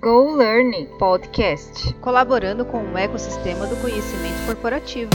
Go Learning Podcast. colaborando com o ecossistema do conhecimento corporativo.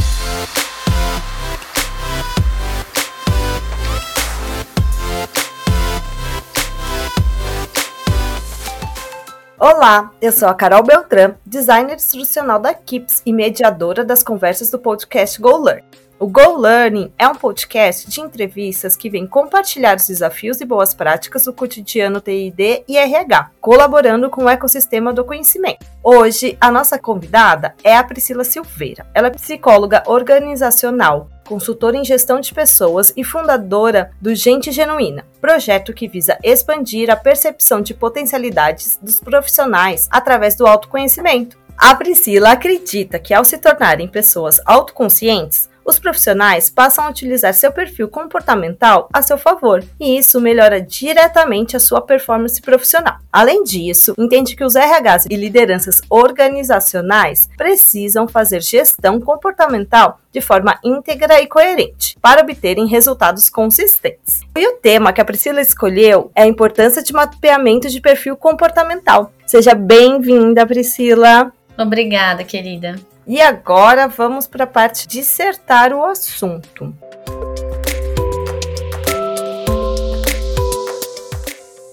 Olá, eu sou a Carol Beltrán, designer instrucional da Kips e mediadora das conversas do podcast Go Learn. O Go Learning é um podcast de entrevistas que vem compartilhar os desafios e boas práticas do cotidiano TID e RH, colaborando com o ecossistema do conhecimento. Hoje, a nossa convidada é a Priscila Silveira. Ela é psicóloga organizacional, consultora em gestão de pessoas e fundadora do Gente Genuína, projeto que visa expandir a percepção de potencialidades dos profissionais através do autoconhecimento. A Priscila acredita que ao se tornarem pessoas autoconscientes, os profissionais passam a utilizar seu perfil comportamental a seu favor, e isso melhora diretamente a sua performance profissional. Além disso, entende que os RHs e lideranças organizacionais precisam fazer gestão comportamental de forma íntegra e coerente para obterem resultados consistentes. E o tema que a Priscila escolheu é a importância de mapeamento de perfil comportamental. Seja bem-vinda, Priscila! Obrigada, querida. E agora vamos para a parte de dissertar o assunto.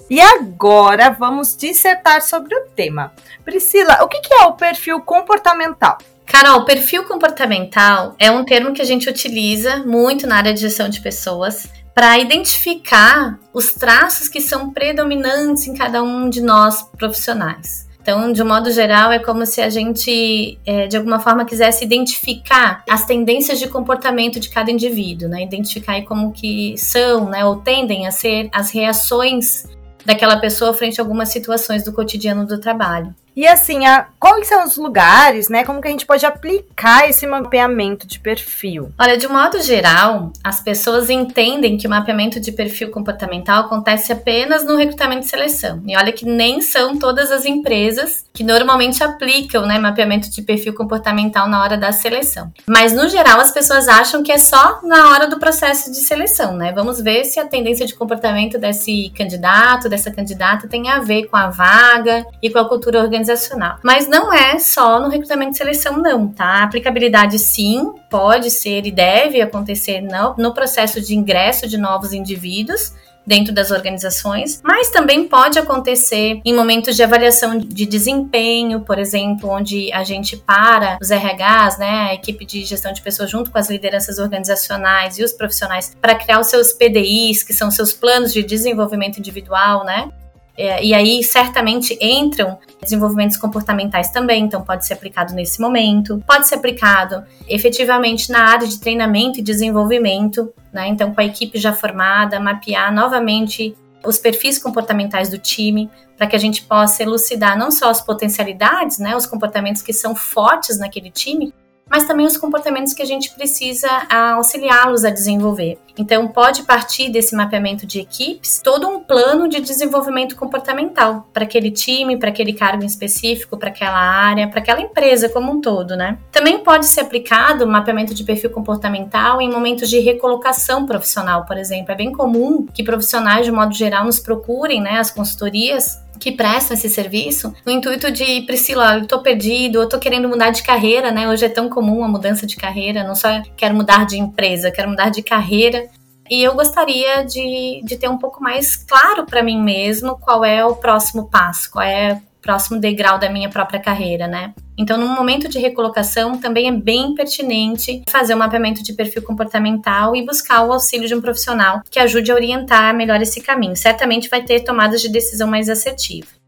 E agora vamos dissertar sobre o tema. Priscila, o que é o perfil comportamental? Carol, perfil comportamental é um termo que a gente utiliza muito na área de gestão de pessoas para identificar os traços que são predominantes em cada um de nós profissionais. Então, de um modo geral, é como se a gente, é, de alguma forma, quisesse identificar as tendências de comportamento de cada indivíduo, né? Identificar como que são, né, ou tendem a ser as reações daquela pessoa frente a algumas situações do cotidiano do trabalho. E assim, a, quais são os lugares, né? Como que a gente pode aplicar esse mapeamento de perfil? Olha, de modo geral, as pessoas entendem que o mapeamento de perfil comportamental acontece apenas no recrutamento e seleção. E olha que nem são todas as empresas que normalmente aplicam, né, mapeamento de perfil comportamental na hora da seleção. Mas no geral, as pessoas acham que é só na hora do processo de seleção, né? Vamos ver se a tendência de comportamento desse candidato, dessa candidata tem a ver com a vaga e com a cultura organizacional organizacional. Mas não é só no recrutamento e seleção, não, tá? A aplicabilidade, sim, pode ser e deve acontecer no, no processo de ingresso de novos indivíduos dentro das organizações, mas também pode acontecer em momentos de avaliação de desempenho, por exemplo, onde a gente para os RHs, né, a equipe de gestão de pessoas junto com as lideranças organizacionais e os profissionais para criar os seus PDIs, que são seus planos de desenvolvimento individual, né? É, e aí, certamente, entram desenvolvimentos comportamentais também, então pode ser aplicado nesse momento. Pode ser aplicado efetivamente na área de treinamento e desenvolvimento, né? Então, com a equipe já formada, mapear novamente os perfis comportamentais do time, para que a gente possa elucidar não só as potencialidades, né, os comportamentos que são fortes naquele time, mas também os comportamentos que a gente precisa auxiliá-los a desenvolver. Então, pode partir desse mapeamento de equipes todo um plano de desenvolvimento comportamental para aquele time, para aquele cargo específico, para aquela área, para aquela empresa como um todo, né? Também pode ser aplicado o mapeamento de perfil comportamental em momentos de recolocação profissional, por exemplo. É bem comum que profissionais, de modo geral, nos procurem, né, as consultorias que prestam esse serviço no intuito de, Priscila, eu tô perdido, eu tô querendo mudar de carreira, né? Hoje é tão comum a mudança de carreira, não só quero mudar de empresa, quero mudar de carreira. E eu gostaria de, de ter um pouco mais claro para mim mesmo qual é o próximo passo, qual é próximo degrau da minha própria carreira, né? Então, num momento de recolocação, também é bem pertinente fazer um mapeamento de perfil comportamental e buscar o auxílio de um profissional que ajude a orientar melhor esse caminho. Certamente vai ter tomadas de decisão mais assertivas.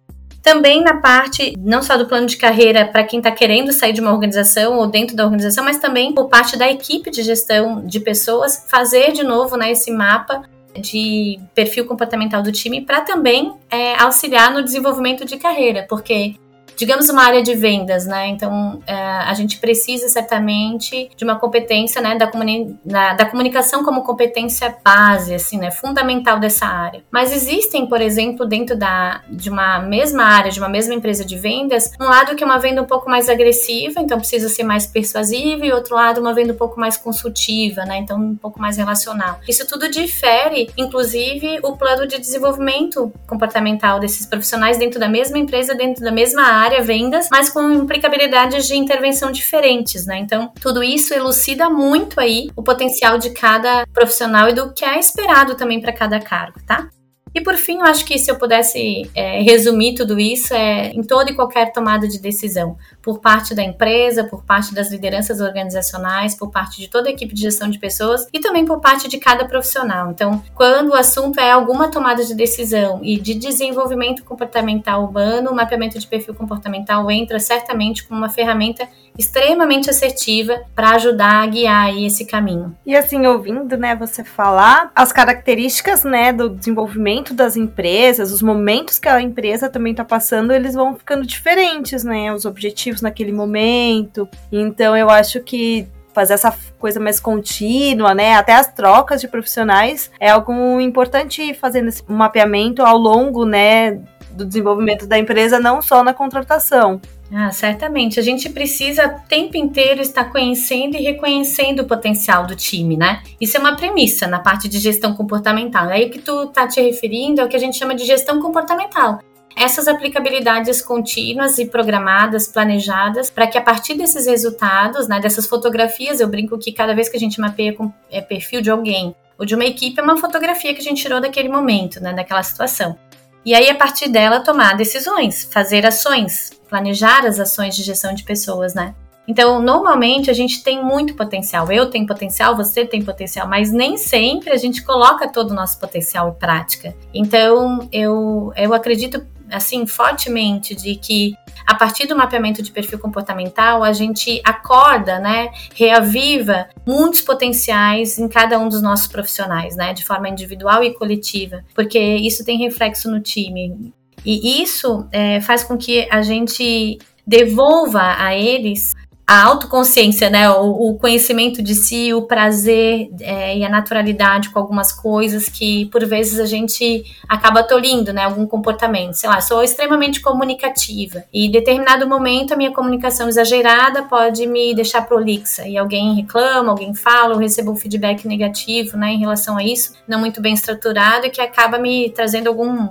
Também na parte, não só do plano de carreira para quem está querendo sair de uma organização ou dentro da organização, mas também por parte da equipe de gestão de pessoas, fazer de novo né, esse mapa de perfil comportamental do time para também é, auxiliar no desenvolvimento de carreira, porque digamos, uma área de vendas, né? Então, é, a gente precisa certamente de uma competência, né, da, comuni da, comunicação como competência base, assim, né, fundamental dessa área. Mas existem, por exemplo, dentro da, de uma mesma área, de uma mesma empresa de vendas, um lado que é uma venda um pouco mais agressiva, então precisa ser mais persuasiva, e outro lado uma venda um pouco mais consultiva, né, então um pouco mais relacional. Isso tudo difere, inclusive, o plano de desenvolvimento comportamental desses profissionais dentro da mesma empresa, dentro da mesma área, vendas, mas com implicabilidades de intervenção diferentes, né? Então, tudo isso elucida muito aí o potencial de cada profissional e do que é esperado também para cada cargo, tá? E por fim, eu acho que se eu pudesse é, resumir tudo isso, é em toda e qualquer tomada de decisão, por parte da empresa, por parte das lideranças organizacionais, por parte de toda a equipe de gestão de pessoas e também por parte de cada profissional. Então, quando o assunto é alguma tomada de decisão e de desenvolvimento comportamental humano, o mapeamento de perfil comportamental entra certamente como uma ferramenta extremamente assertiva para ajudar a guiar esse caminho. E assim, ouvindo, né, você falar as características, né, do desenvolvimento das empresas, os momentos que a empresa também está passando, eles vão ficando diferentes, né, os objetivos naquele momento. Então, eu acho que fazer essa coisa mais contínua, né? Até as trocas de profissionais é algo importante fazendo esse mapeamento ao longo, né, do desenvolvimento da empresa, não só na contratação. Ah, certamente. A gente precisa o tempo inteiro estar conhecendo e reconhecendo o potencial do time, né? Isso é uma premissa na parte de gestão comportamental. Aí o que tu tá te referindo é o que a gente chama de gestão comportamental. Essas aplicabilidades contínuas e programadas, planejadas, para que a partir desses resultados, né, dessas fotografias, eu brinco que cada vez que a gente mapeia com é, perfil de alguém ou de uma equipe, é uma fotografia que a gente tirou daquele momento, né, daquela situação. E aí, a partir dela, tomar decisões, fazer ações, planejar as ações de gestão de pessoas, né? Então, normalmente a gente tem muito potencial. Eu tenho potencial, você tem potencial, mas nem sempre a gente coloca todo o nosso potencial em prática. Então, eu, eu acredito assim fortemente de que a partir do mapeamento de perfil comportamental a gente acorda, né, reaviva muitos potenciais em cada um dos nossos profissionais, né, de forma individual e coletiva, porque isso tem reflexo no time. E isso é, faz com que a gente devolva a eles a autoconsciência, né, o, o, conhecimento de si, o prazer é, e a naturalidade com algumas coisas que por vezes a gente acaba tolindo, né, algum comportamento. Sei lá, sou extremamente comunicativa. E em determinado momento a minha comunicação exagerada pode me deixar prolixa. E alguém reclama, alguém fala, eu recebo um feedback negativo, né, em relação a isso, não muito bem estruturado e que acaba me trazendo algum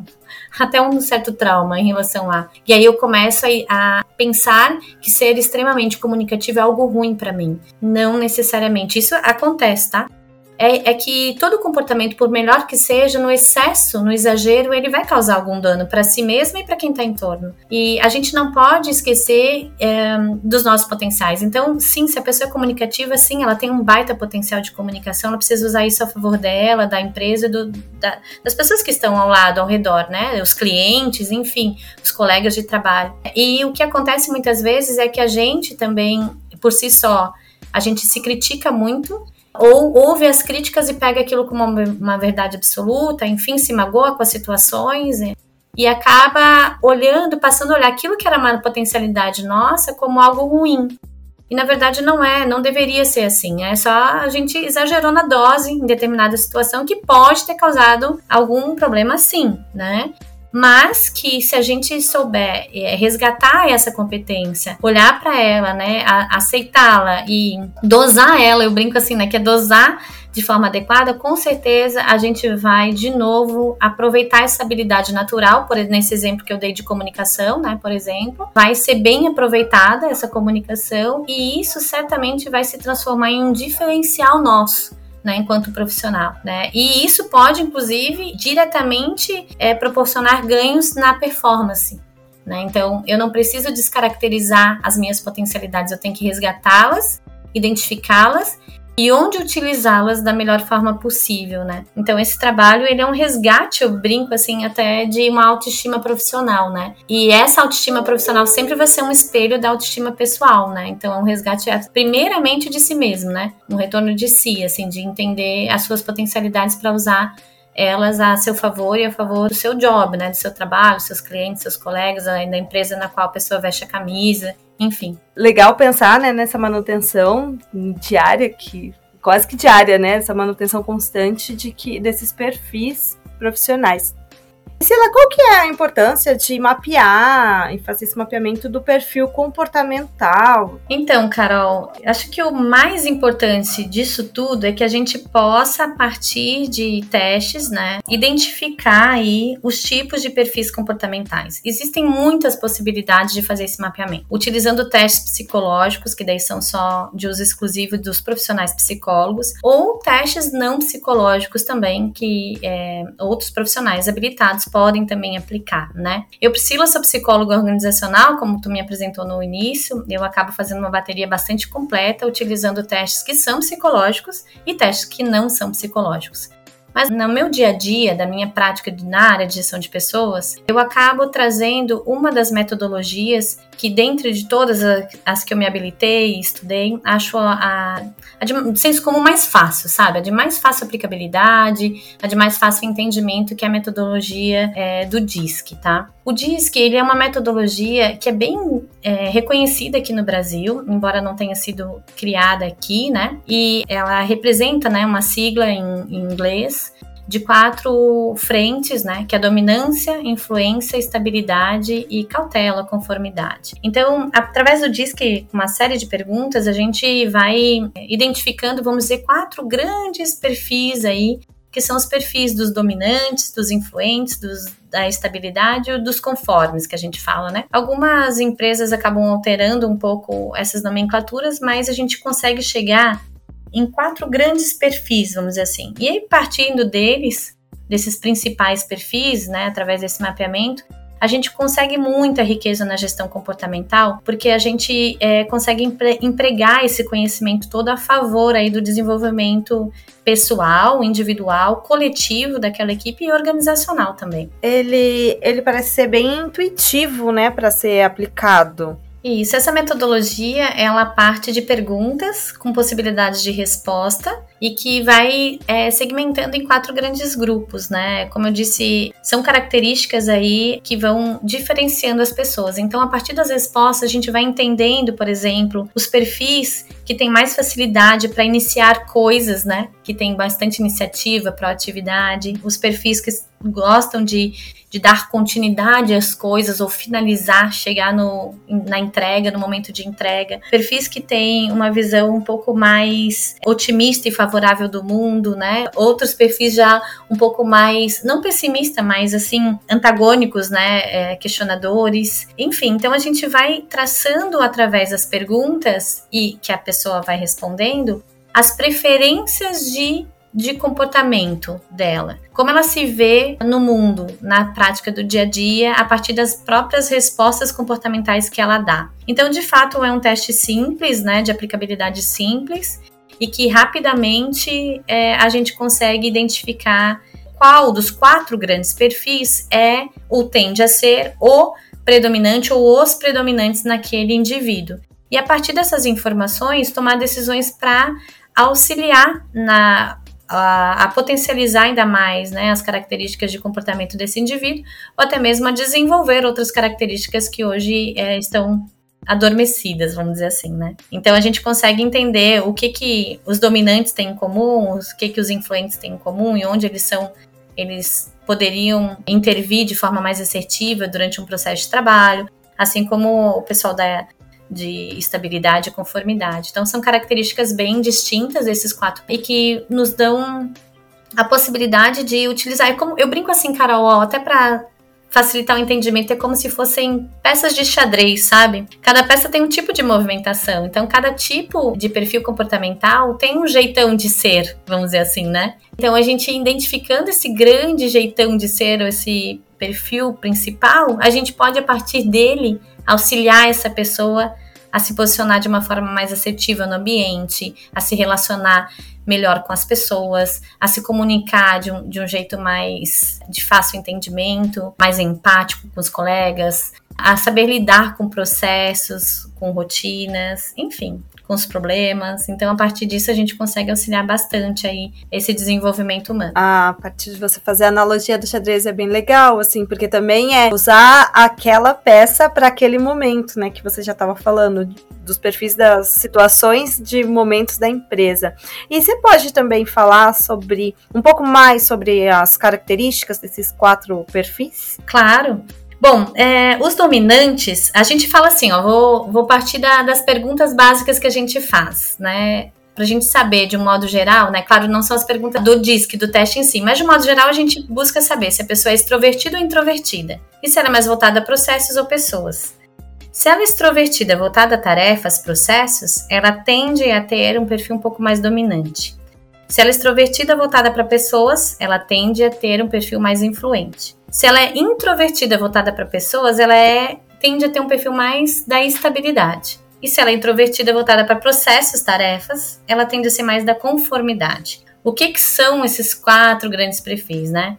até um certo trauma em relação a. E aí eu começo a, a pensar que ser extremamente comunicativo é algo ruim para mim. Não necessariamente. Isso acontece, tá? É, é, que todo comportamento, por melhor que seja, no excesso, no exagero, ele vai causar algum dano para si mesmo e para quem está em torno. E a gente não pode esquecer é, dos nossos potenciais. Então, sim, se a pessoa é comunicativa, sim, ela tem um baita potencial de comunicação, ela precisa usar isso a favor dela, da empresa, do, da, das pessoas que estão ao lado, ao redor, né? Os clientes, enfim, os colegas de trabalho. E o que acontece muitas vezes é que a gente também, por si só, a gente se critica muito ou ouve as críticas e pega aquilo como uma verdade absoluta, enfim, se magoa com as situações e, e acaba olhando, passando a olhar aquilo que era uma potencialidade nossa como algo ruim. E na verdade não é, não deveria ser assim. É só a gente exagerou na dose em determinada situação que pode ter causado algum problema sim, né? Mas que se a gente souber é, resgatar essa competência, olhar para ela, né, aceitá-la e dosar ela, eu brinco assim, né, que é dosar de forma adequada, com certeza a gente vai de novo aproveitar essa habilidade natural, por nesse exemplo que eu dei de comunicação, né, por exemplo, vai ser bem aproveitada essa comunicação e isso certamente vai se transformar em um diferencial nosso né, enquanto profissional, né? E isso pode, inclusive, diretamente é, proporcionar ganhos na performance. Né? Então, eu não preciso descaracterizar as minhas potencialidades, eu tenho que resgatá-las, identificá-las e onde utilizá-las da melhor forma possível, né? Então esse trabalho ele é um resgate, eu brinco assim até de uma autoestima profissional, né? E essa autoestima profissional sempre vai ser um espelho da autoestima pessoal, né? Então é um resgate primeiramente de si mesmo, né? Um retorno de si, assim, de entender as suas potencialidades para usar elas a seu favor e a favor do seu job, né, do seu trabalho, seus clientes, seus colegas, da empresa na qual a pessoa veste a camisa, enfim. Legal pensar, né, nessa manutenção diária que quase que diária, né, essa manutenção constante de que desses perfis profissionais. Priscila, qual que é a importância de mapear e fazer esse mapeamento do perfil comportamental? Então, Carol, acho que o mais importante disso tudo é que a gente possa, a partir de testes, né, identificar aí os tipos de perfis comportamentais. Existem muitas possibilidades de fazer esse mapeamento, utilizando testes psicológicos, que daí são só de uso exclusivo dos profissionais psicólogos, ou testes não psicológicos também, que é, outros profissionais habilitados podem também aplicar, né? Eu, Priscila, sou psicóloga organizacional, como tu me apresentou no início, eu acabo fazendo uma bateria bastante completa, utilizando testes que são psicológicos e testes que não são psicológicos. Mas no meu dia a dia, da minha prática na área de gestão de pessoas, eu acabo trazendo uma das metodologias que, dentre de todas as que eu me habilitei e estudei, acho a, a de senso comum mais fácil, sabe? A de mais fácil aplicabilidade, a de mais fácil entendimento, que é a metodologia é, do DISC, tá? O DISC, ele é uma metodologia que é bem é, reconhecida aqui no Brasil, embora não tenha sido criada aqui, né? E ela representa, né, uma sigla em, em inglês de quatro frentes, né? Que é dominância, influência, estabilidade e cautela, conformidade. Então, através do DISC, uma série de perguntas, a gente vai identificando, vamos dizer, quatro grandes perfis aí que são os perfis dos dominantes, dos influentes, dos, da estabilidade dos conformes que a gente fala, né? Algumas empresas acabam alterando um pouco essas nomenclaturas, mas a gente consegue chegar em quatro grandes perfis, vamos dizer assim. E aí, partindo deles, desses principais perfis, né, através desse mapeamento, a gente consegue muita riqueza na gestão comportamental, porque a gente é, consegue empregar esse conhecimento todo a favor aí do desenvolvimento pessoal, individual, coletivo daquela equipe e organizacional também. Ele, ele parece ser bem intuitivo, né, para ser aplicado. Isso, essa metodologia, ela parte de perguntas com possibilidades de resposta e que vai é, segmentando em quatro grandes grupos, né? Como eu disse, são características aí que vão diferenciando as pessoas. Então, a partir das respostas, a gente vai entendendo, por exemplo, os perfis que têm mais facilidade para iniciar coisas, né? Que têm bastante iniciativa, proatividade, os perfis que gostam de de dar continuidade às coisas ou finalizar, chegar no, na entrega, no momento de entrega. Perfis que têm uma visão um pouco mais otimista e favorável do mundo, né? Outros perfis já um pouco mais, não pessimista, mas assim, antagônicos, né? É, questionadores. Enfim, então a gente vai traçando através das perguntas e que a pessoa vai respondendo as preferências de de comportamento dela. Como ela se vê no mundo, na prática do dia a dia, a partir das próprias respostas comportamentais que ela dá. Então, de fato, é um teste simples, né, de aplicabilidade simples, e que rapidamente é, a gente consegue identificar qual dos quatro grandes perfis é ou tende a ser o predominante ou os predominantes naquele indivíduo. E a partir dessas informações, tomar decisões para auxiliar na a, potencializar ainda mais né, as características de comportamento desse indivíduo, ou até mesmo a desenvolver outras características que hoje é, estão adormecidas, vamos dizer assim, né? Então a gente consegue entender o que que os dominantes têm em comum, o que que os influentes têm em comum e onde eles são, eles poderiam intervir de forma mais assertiva durante um processo de trabalho, assim como o pessoal da de estabilidade e conformidade. Então, são características bem distintas esses quatro e que nos dão a possibilidade de utilizar. Eu, como, eu brinco assim, Carol, até para facilitar o entendimento, é como se fossem peças de xadrez, sabe? Cada peça tem um tipo de movimentação, então cada tipo de perfil comportamental tem um jeitão de ser, vamos dizer assim, né? Então a gente identificando esse grande jeitão de ser, esse perfil principal, a gente pode a partir dele auxiliar essa pessoa a se posicionar de uma forma mais assertiva no ambiente, a se relacionar melhor com as pessoas, a se comunicar de um, de um jeito mais de fácil entendimento, mais empático com os colegas, a saber lidar com processos, com rotinas, enfim, com os problemas. Então, a partir disso, a gente consegue auxiliar bastante aí esse desenvolvimento humano. Ah, a partir de você fazer a analogia do xadrez é bem legal, assim, porque também é usar aquela peça para aquele momento, né, que você já estava falando, dos perfis das situações de momentos da empresa. E você pode também falar sobre um pouco mais sobre as características desses quatro perfis? Claro. Bom, é, os dominantes, a gente fala assim, ó, vou, vou partir da, das perguntas básicas que a gente faz, né? Pra gente saber de um modo geral, né? Claro, não são as perguntas do DISC, do teste em si, mas de um modo geral a gente busca saber se a pessoa é extrovertida ou introvertida. E se ela é mais voltada a processos ou pessoas. Se ela é extrovertida, voltada a tarefas, processos, ela tende a ter um perfil um pouco mais dominante. Se ela é extrovertida, voltada para pessoas, ela tende a ter um perfil mais influente. Se ela é introvertida voltada para pessoas, ela é, tende a ter um perfil mais da estabilidade. E se ela é introvertida voltada para processos, tarefas, ela tende a ser mais da conformidade. O que, que são esses quatro grandes perfis, né?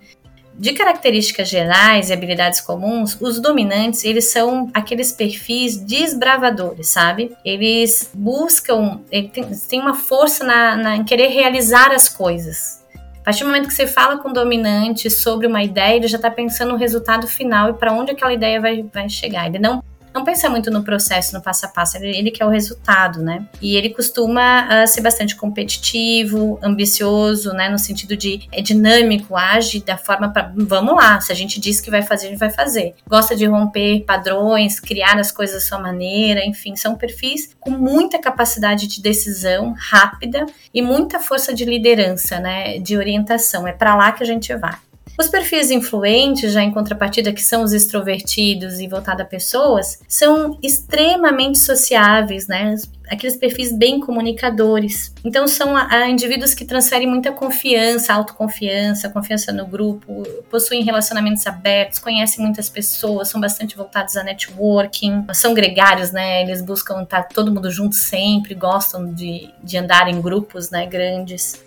De características gerais e habilidades comuns, os dominantes, eles são aqueles perfis desbravadores, sabe? Eles buscam, eles têm uma força na, na, em querer realizar as coisas, a partir do momento que você fala com o dominante sobre uma ideia, ele já está pensando no resultado final e para onde aquela ideia vai, vai chegar. Ele não não pensa muito no processo, no passo a passo, ele, ele quer o resultado, né? E ele costuma uh, ser bastante competitivo, ambicioso, né? No sentido de é dinâmico, age da forma para vamos lá, se a gente diz que vai fazer, a gente vai fazer. Gosta de romper padrões, criar as coisas da sua maneira, enfim, são perfis com muita capacidade de decisão rápida e muita força de liderança, né? De orientação. É para lá que a gente vai. Os perfis influentes, já em contrapartida, que são os extrovertidos e voltados a pessoas, são extremamente sociáveis, né? Aqueles perfis bem comunicadores. Então, são a, a indivíduos que transferem muita confiança, autoconfiança, confiança no grupo, possuem relacionamentos abertos, conhecem muitas pessoas, são bastante voltados a networking, são gregários, né? Eles buscam estar todo mundo junto sempre, gostam de, de andar em grupos né, grandes.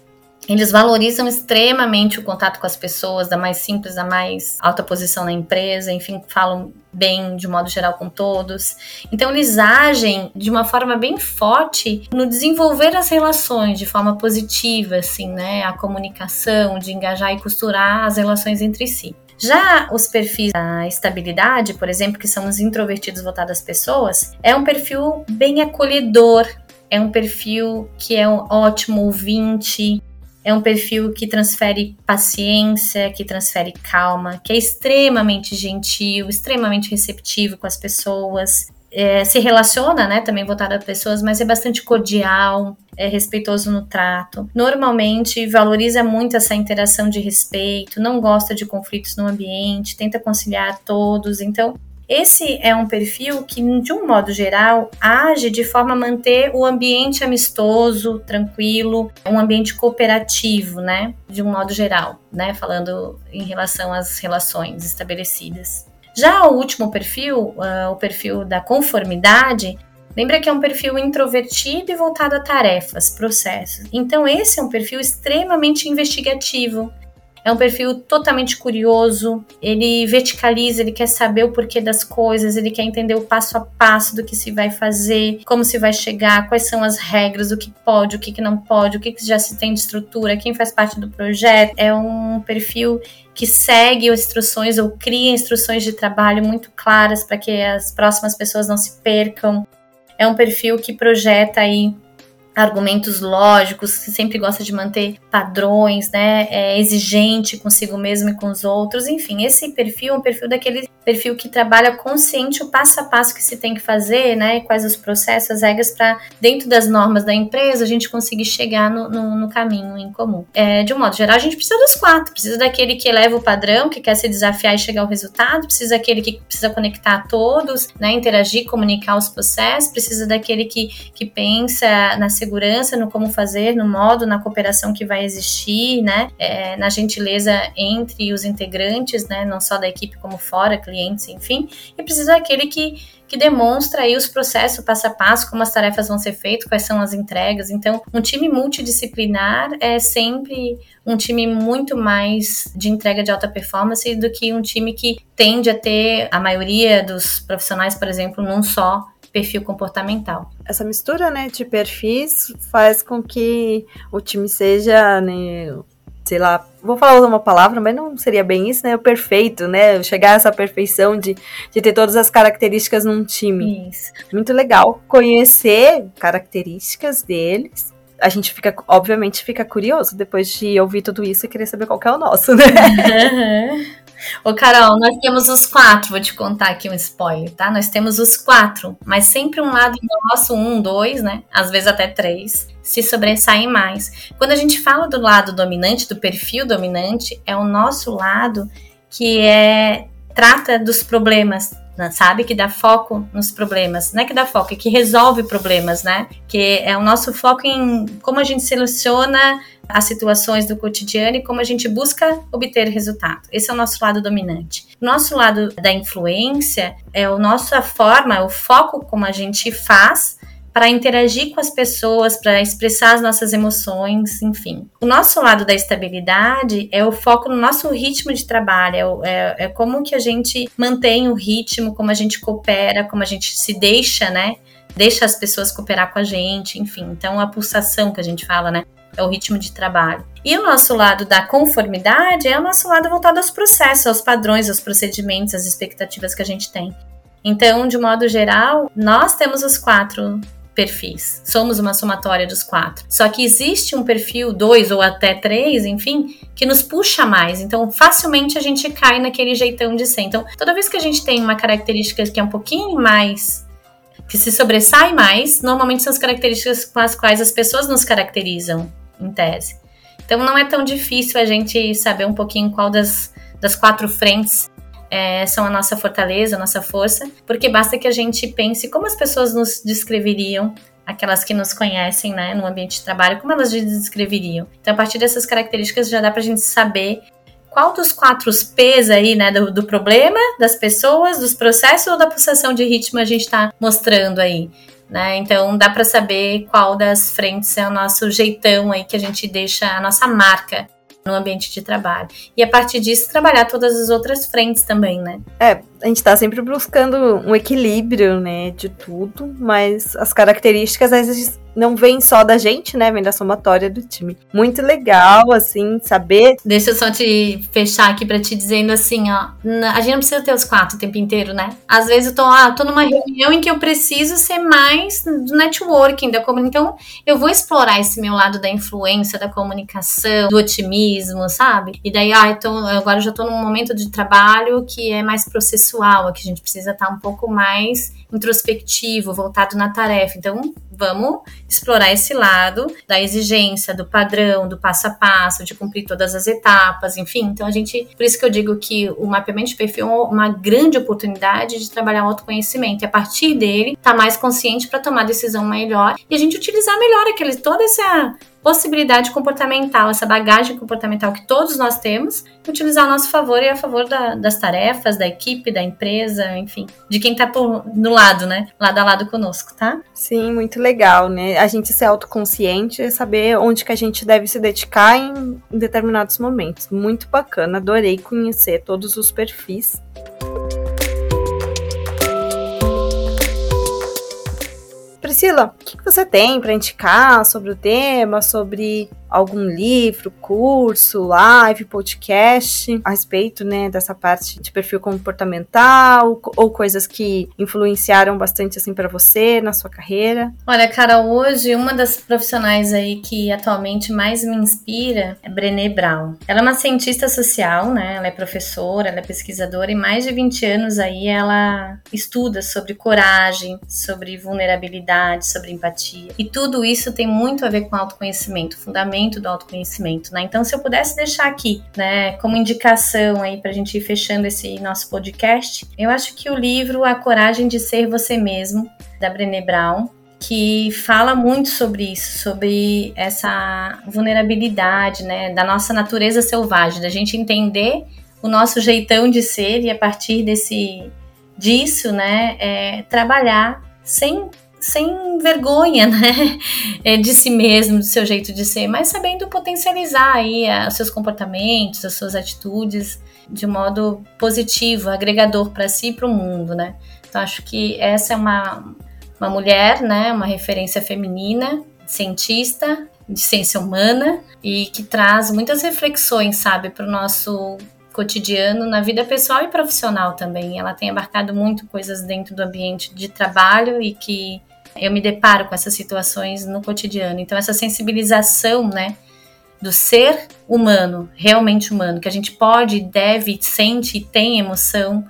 Eles valorizam extremamente o contato com as pessoas, da mais simples à mais alta posição na empresa, enfim, falam bem de modo geral com todos. Então eles agem de uma forma bem forte no desenvolver as relações de forma positiva, assim, né? A comunicação, de engajar e costurar as relações entre si. Já os perfis da estabilidade, por exemplo, que são os introvertidos voltados às pessoas, é um perfil bem acolhedor, é um perfil que é um ótimo ouvinte, é um perfil que transfere paciência, que transfere calma, que é extremamente gentil, extremamente receptivo com as pessoas. É, se relaciona, né, também voltado a pessoas, mas é bastante cordial, é respeitoso no trato. Normalmente valoriza muito essa interação de respeito, não gosta de conflitos no ambiente, tenta conciliar todos. Então, esse é um perfil que, de um modo geral, age de forma a manter o ambiente amistoso, tranquilo, um ambiente cooperativo, né? De um modo geral, né? Falando em relação às relações estabelecidas. Já o último perfil, uh, o perfil da conformidade, Lembra que é um perfil introvertido e voltado a tarefas, processos. Então, esse é um perfil extremamente investigativo. É um perfil totalmente curioso, ele verticaliza, ele quer saber o porquê das coisas, ele quer entender o passo a passo do que se vai fazer, como se vai chegar, quais são as regras, o que pode, o que não pode, o que já se tem de estrutura, quem faz parte do projeto. É um perfil que segue instruções ou cria instruções de trabalho muito claras para que as próximas pessoas não se percam. É um perfil que projeta aí argumentos lógicos, sempre gosta de manter padrões, né? É exigente consigo mesmo e com os outros. Enfim, esse perfil é um perfil daquele perfil que trabalha consciente o passo a passo que se tem que fazer, né? Quais os processos, as regras para dentro das normas da empresa a gente conseguir chegar no, no, no caminho em comum. É, de um modo geral, a gente precisa dos quatro. Precisa daquele que eleva o padrão, que quer se desafiar e chegar ao resultado. Precisa daquele que precisa conectar a todos, né? Interagir, comunicar os processos. Precisa daquele que, que pensa na segurança no como fazer, no modo, na cooperação que vai existir, né? É, na gentileza entre os integrantes, né? Não só da equipe como fora, clientes, enfim. E precisa daquele que que demonstra aí os processos passo a passo, como as tarefas vão ser feitas, quais são as entregas. Então, um time multidisciplinar é sempre um time muito mais de entrega de alta performance do que um time que tende a ter a maioria dos profissionais, por exemplo, num só perfil comportamental. Essa mistura, né, de perfis faz com que o time seja, né, sei lá, vou falar uma palavra, mas não seria bem isso, né? O perfeito, né? Chegar a essa perfeição de, de ter todas as características num time. Isso. Muito legal conhecer características deles. A gente fica, obviamente, fica curioso depois de ouvir tudo isso e querer saber qual é o nosso, né? Ô, Carol, nós temos os quatro, vou te contar aqui um spoiler, tá? Nós temos os quatro, mas sempre um lado nosso, um, dois, né? Às vezes até três, se sobressaem mais. Quando a gente fala do lado dominante, do perfil dominante, é o nosso lado que é trata dos problemas, né? sabe? Que dá foco nos problemas. Não é que dá foco, é que resolve problemas, né? Que é o nosso foco em como a gente seleciona as situações do cotidiano e como a gente busca obter resultado. Esse é o nosso lado dominante. Nosso lado da influência é a nossa forma, o foco como a gente faz para interagir com as pessoas, para expressar as nossas emoções, enfim. O nosso lado da estabilidade é o foco no nosso ritmo de trabalho, é, é, é como que a gente mantém o ritmo, como a gente coopera, como a gente se deixa, né? Deixa as pessoas cooperar com a gente, enfim. Então, a pulsação que a gente fala, né? é o ritmo de trabalho. E o nosso lado da conformidade é o nosso lado voltado aos processos, aos padrões, aos procedimentos, às expectativas que a gente tem. Então, de modo geral, nós temos os quatro perfis. Somos uma somatória dos quatro. Só que existe um perfil, dois ou até três, enfim, que nos puxa mais. Então, facilmente a gente cai naquele jeitão de ser. Então, toda vez que a gente tem uma característica que é um pouquinho mais que se sobressai mais, normalmente são as características com as quais as pessoas nos caracterizam em tese. Então não é tão difícil a gente saber um pouquinho qual das, das quatro frentes é, são a nossa fortaleza, a nossa força, porque basta que a gente pense como as pessoas nos descreveriam, aquelas que nos conhecem né, no ambiente de trabalho, como elas nos descreveriam. Então, a partir dessas características, já dá para a gente saber qual dos quatro P's aí, né, do, do, problema, das pessoas, dos processos ou da pulsação de ritmo a gente está mostrando aí né? Então dá para saber qual das frentes é o nosso jeitão aí que a gente deixa a nossa marca no ambiente de trabalho. E a partir disso trabalhar todas as outras frentes também, né? É, a gente está sempre buscando um equilíbrio, né, de tudo, mas as características às vezes não vem só da gente, né? Vem da somatória do time. Muito legal, assim, saber. Deixa eu só te fechar aqui para te dizendo assim, ó. A gente não precisa ter os quatro o tempo inteiro, né? Às vezes eu tô, ah, tô numa reunião em que eu preciso ser mais do networking, da comunicação. Então, eu vou explorar esse meu lado da influência, da comunicação, do otimismo, sabe? E daí, ah, então agora eu já tô num momento de trabalho que é mais processual, que a gente precisa estar tá um pouco mais introspectivo, voltado na tarefa. Então, vamos explorar esse lado da exigência, do padrão, do passo a passo, de cumprir todas as etapas, enfim. Então a gente, por isso que eu digo que o mapeamento de perfil é uma grande oportunidade de trabalhar o autoconhecimento e a partir dele estar tá mais consciente para tomar decisão melhor e a gente utilizar melhor aquele toda essa possibilidade comportamental, essa bagagem comportamental que todos nós temos, utilizar a nosso favor e a favor da, das tarefas, da equipe, da empresa, enfim, de quem está no lado, né? Lado a lado conosco, tá? Sim, muito legal, né? A gente ser autoconsciente e saber onde que a gente deve se dedicar em, em determinados momentos. Muito bacana, adorei conhecer todos os perfis. Priscila, o que você tem para indicar sobre o tema, sobre algum livro, curso, live, podcast a respeito, né, dessa parte de perfil comportamental ou coisas que influenciaram bastante assim para você na sua carreira? Olha, cara, hoje uma das profissionais aí que atualmente mais me inspira é Brené Brown. Ela é uma cientista social, né? Ela é professora, ela é pesquisadora e mais de 20 anos aí ela estuda sobre coragem, sobre vulnerabilidade, sobre empatia. E tudo isso tem muito a ver com autoconhecimento, fundamento do autoconhecimento, né? Então, se eu pudesse deixar aqui, né, como indicação aí para a gente ir fechando esse nosso podcast, eu acho que o livro A Coragem de Ser Você Mesmo, da Brené Brown, que fala muito sobre isso, sobre essa vulnerabilidade, né, da nossa natureza selvagem, da gente entender o nosso jeitão de ser e a partir desse disso, né, é, trabalhar sem sem vergonha, né, é, de si mesmo, do seu jeito de ser, mas sabendo potencializar aí os seus comportamentos, as suas atitudes de modo positivo, agregador para si e para o mundo, né. Então acho que essa é uma uma mulher, né, uma referência feminina, cientista de ciência humana e que traz muitas reflexões, sabe, para o nosso cotidiano na vida pessoal e profissional também. Ela tem abarcado muito coisas dentro do ambiente de trabalho e que eu me deparo com essas situações no cotidiano. Então essa sensibilização, né, do ser humano, realmente humano, que a gente pode, deve, sente e tem emoção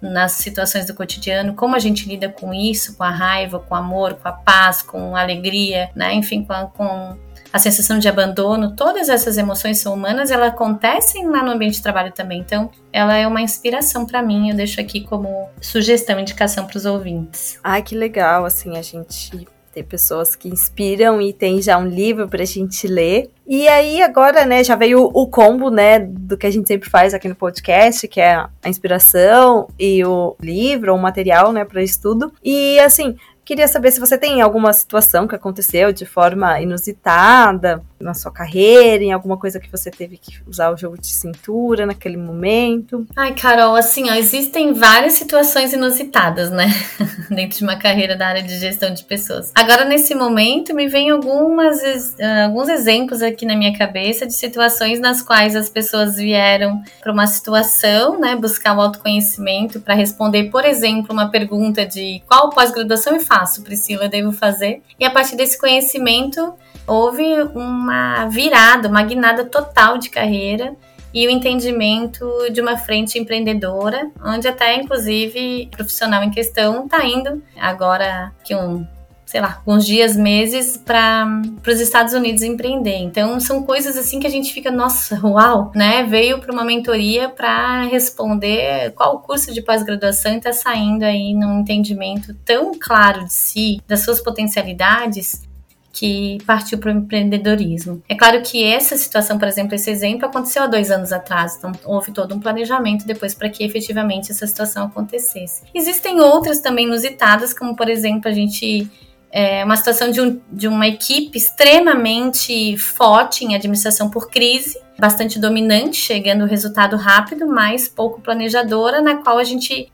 nas situações do cotidiano, como a gente lida com isso, com a raiva, com o amor, com a paz, com a alegria, né? Enfim, com a, com a sensação de abandono, todas essas emoções são humanas, elas acontecem lá no ambiente de trabalho também. Então, ela é uma inspiração para mim, eu deixo aqui como sugestão, indicação para os ouvintes. Ai, que legal, assim, a gente ter pessoas que inspiram e tem já um livro pra gente ler. E aí agora, né, já veio o, combo, né, do que a gente sempre faz aqui no podcast, que é a inspiração e o livro, o material, né, para estudo. E assim, Queria saber se você tem alguma situação que aconteceu de forma inusitada na sua carreira, em alguma coisa que você teve que usar o jogo de cintura naquele momento. Ai, Carol, assim, ó, existem várias situações inusitadas, né? Dentro de uma carreira da área de gestão de pessoas. Agora, nesse momento, me vem algumas, uh, alguns exemplos aqui na minha cabeça de situações nas quais as pessoas vieram para uma situação, né, buscar o autoconhecimento para responder, por exemplo, uma pergunta de qual pós-graduação e faço, Priscila, devo fazer. E a partir desse conhecimento, houve uma virada, uma guinada total de carreira e o entendimento de uma frente empreendedora, onde até, inclusive, o profissional em questão está indo agora que um sei lá, alguns dias, meses para os Estados Unidos empreender. Então são coisas assim que a gente fica, nossa, uau, né? Veio para uma mentoria para responder qual curso de pós-graduação está saindo aí num entendimento tão claro de si, das suas potencialidades, que partiu para o empreendedorismo. É claro que essa situação, por exemplo, esse exemplo aconteceu há dois anos atrás, então houve todo um planejamento depois para que efetivamente essa situação acontecesse. Existem outras também inusitadas, como por exemplo a gente é uma situação de, um, de uma equipe extremamente forte em administração por crise, bastante dominante, chegando o resultado rápido, mas pouco planejadora, na qual a gente,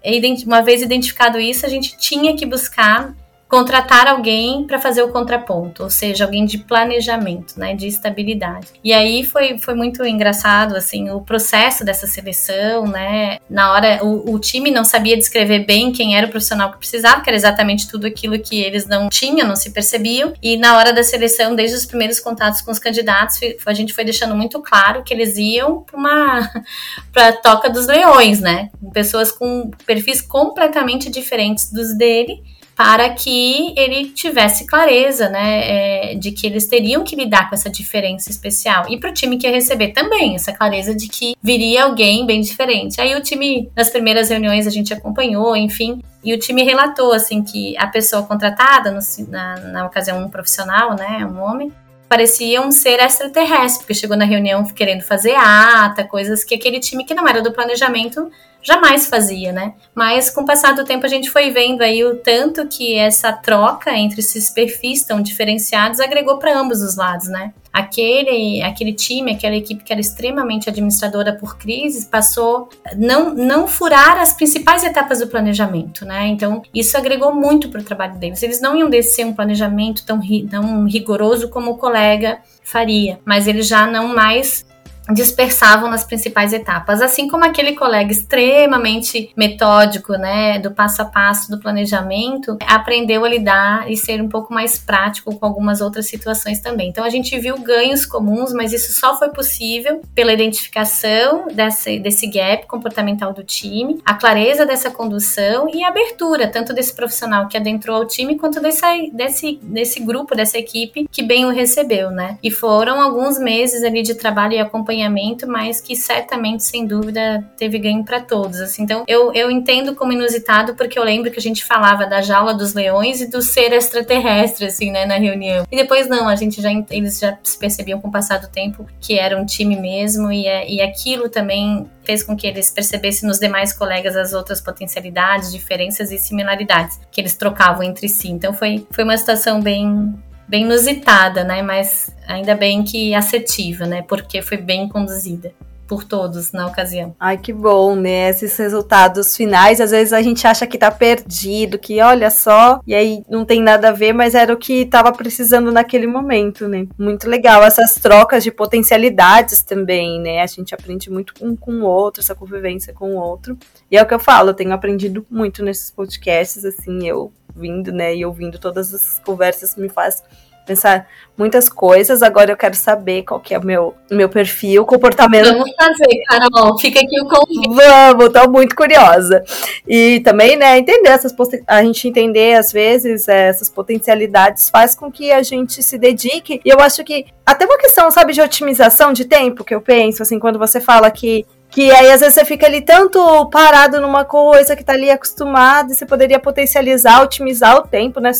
uma vez identificado isso, a gente tinha que buscar contratar alguém para fazer o contraponto, ou seja, alguém de planejamento, né, de estabilidade. E aí foi, foi muito engraçado, assim, o processo dessa seleção, né, na hora o, o time não sabia descrever bem quem era o profissional que precisava, que era exatamente tudo aquilo que eles não tinham, não se percebiam, e na hora da seleção, desde os primeiros contatos com os candidatos, a gente foi deixando muito claro que eles iam para uma para toca dos leões, né, pessoas com perfis completamente diferentes dos dele, para que ele tivesse clareza, né, é, de que eles teriam que lidar com essa diferença especial. E para o time que ia receber também, essa clareza de que viria alguém bem diferente. Aí o time, nas primeiras reuniões, a gente acompanhou, enfim, e o time relatou, assim, que a pessoa contratada, no, na, na ocasião um profissional, né, um homem, parecia um ser extraterrestre, porque chegou na reunião querendo fazer ata, coisas que aquele time que não era do planejamento jamais fazia, né? Mas com o passar do tempo a gente foi vendo aí o tanto que essa troca entre esses perfis tão diferenciados agregou para ambos os lados, né? Aquele, aquele time, aquela equipe que era extremamente administradora por crises, passou não não furar as principais etapas do planejamento, né? Então isso agregou muito para o trabalho deles. Eles não iam descer um planejamento tão, tão rigoroso como o colega faria, mas eles já não mais dispersavam nas principais etapas, assim como aquele colega extremamente metódico, né, do passo a passo do planejamento, aprendeu a lidar e ser um pouco mais prático com algumas outras situações também. Então a gente viu ganhos comuns, mas isso só foi possível pela identificação desse, desse gap comportamental do time, a clareza dessa condução e a abertura tanto desse profissional que adentrou ao time quanto desse, desse, desse grupo, dessa equipe que bem o recebeu, né? E foram alguns meses ali de trabalho e acompanhamento acompanhamento, mas que certamente, sem dúvida, teve ganho para todos. Assim. Então, eu, eu entendo como inusitado, porque eu lembro que a gente falava da jaula dos leões e do ser extraterrestre, assim, né, na reunião. E depois, não, a gente já, eles já se percebiam com o passar do tempo que era um time mesmo, e, é, e aquilo também fez com que eles percebessem nos demais colegas as outras potencialidades, diferenças e similaridades que eles trocavam entre si. Então, foi, foi uma situação bem bem inusitada, né? Mas ainda bem que assertiva, né? Porque foi bem conduzida por todos na ocasião. Ai, que bom, né? Esses resultados finais, às vezes a gente acha que tá perdido, que olha só, e aí não tem nada a ver, mas era o que tava precisando naquele momento, né? Muito legal essas trocas de potencialidades também, né? A gente aprende muito um com o outro, essa convivência com o outro. E é o que eu falo, eu tenho aprendido muito nesses podcasts, assim, eu vindo, né, e ouvindo todas as conversas me faz pensar muitas coisas. Agora eu quero saber qual que é o meu, meu perfil, comportamento. Vamos fazer, Carol. Fica aqui o convite. Vamos, tô muito curiosa. E também, né, entender essas a gente entender às vezes essas potencialidades faz com que a gente se dedique. E eu acho que até uma questão, sabe, de otimização de tempo que eu penso, assim, quando você fala que que aí às vezes você fica ali tanto parado numa coisa que tá ali acostumado e você poderia potencializar, otimizar o tempo, né?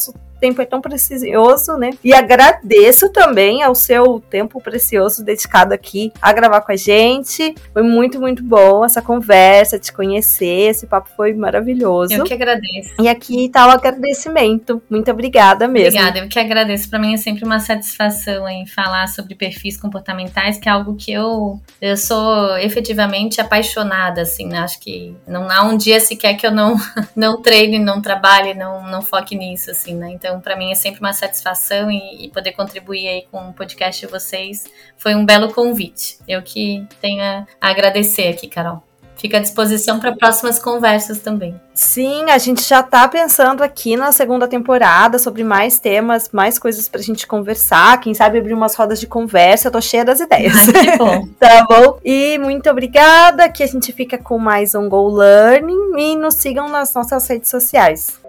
Tempo é tão precioso, né? E agradeço também ao seu tempo precioso dedicado aqui a gravar com a gente. Foi muito, muito bom essa conversa, te conhecer. Esse papo foi maravilhoso. Eu que agradeço. E aqui tá o agradecimento. Muito obrigada mesmo. Obrigada, eu que agradeço. Para mim é sempre uma satisfação em falar sobre perfis comportamentais, que é algo que eu, eu sou efetivamente apaixonada, assim. Né? Acho que não há um dia sequer que eu não, não treine, não trabalhe, não, não foque nisso, assim, né? Então, então, para mim é sempre uma satisfação e, e, poder contribuir aí com o podcast de vocês foi um belo convite. Eu que tenho a, a agradecer aqui, Carol. Fica à disposição para próximas conversas também. Sim, a gente já está pensando aqui na segunda temporada sobre mais temas, mais coisas para a gente conversar. Quem sabe abrir umas rodas de conversa. Eu tô cheia das ideias. Ai, bom. tá bom? E muito obrigada. Que a gente fica com mais um Go Learning e nos sigam nas nossas redes sociais.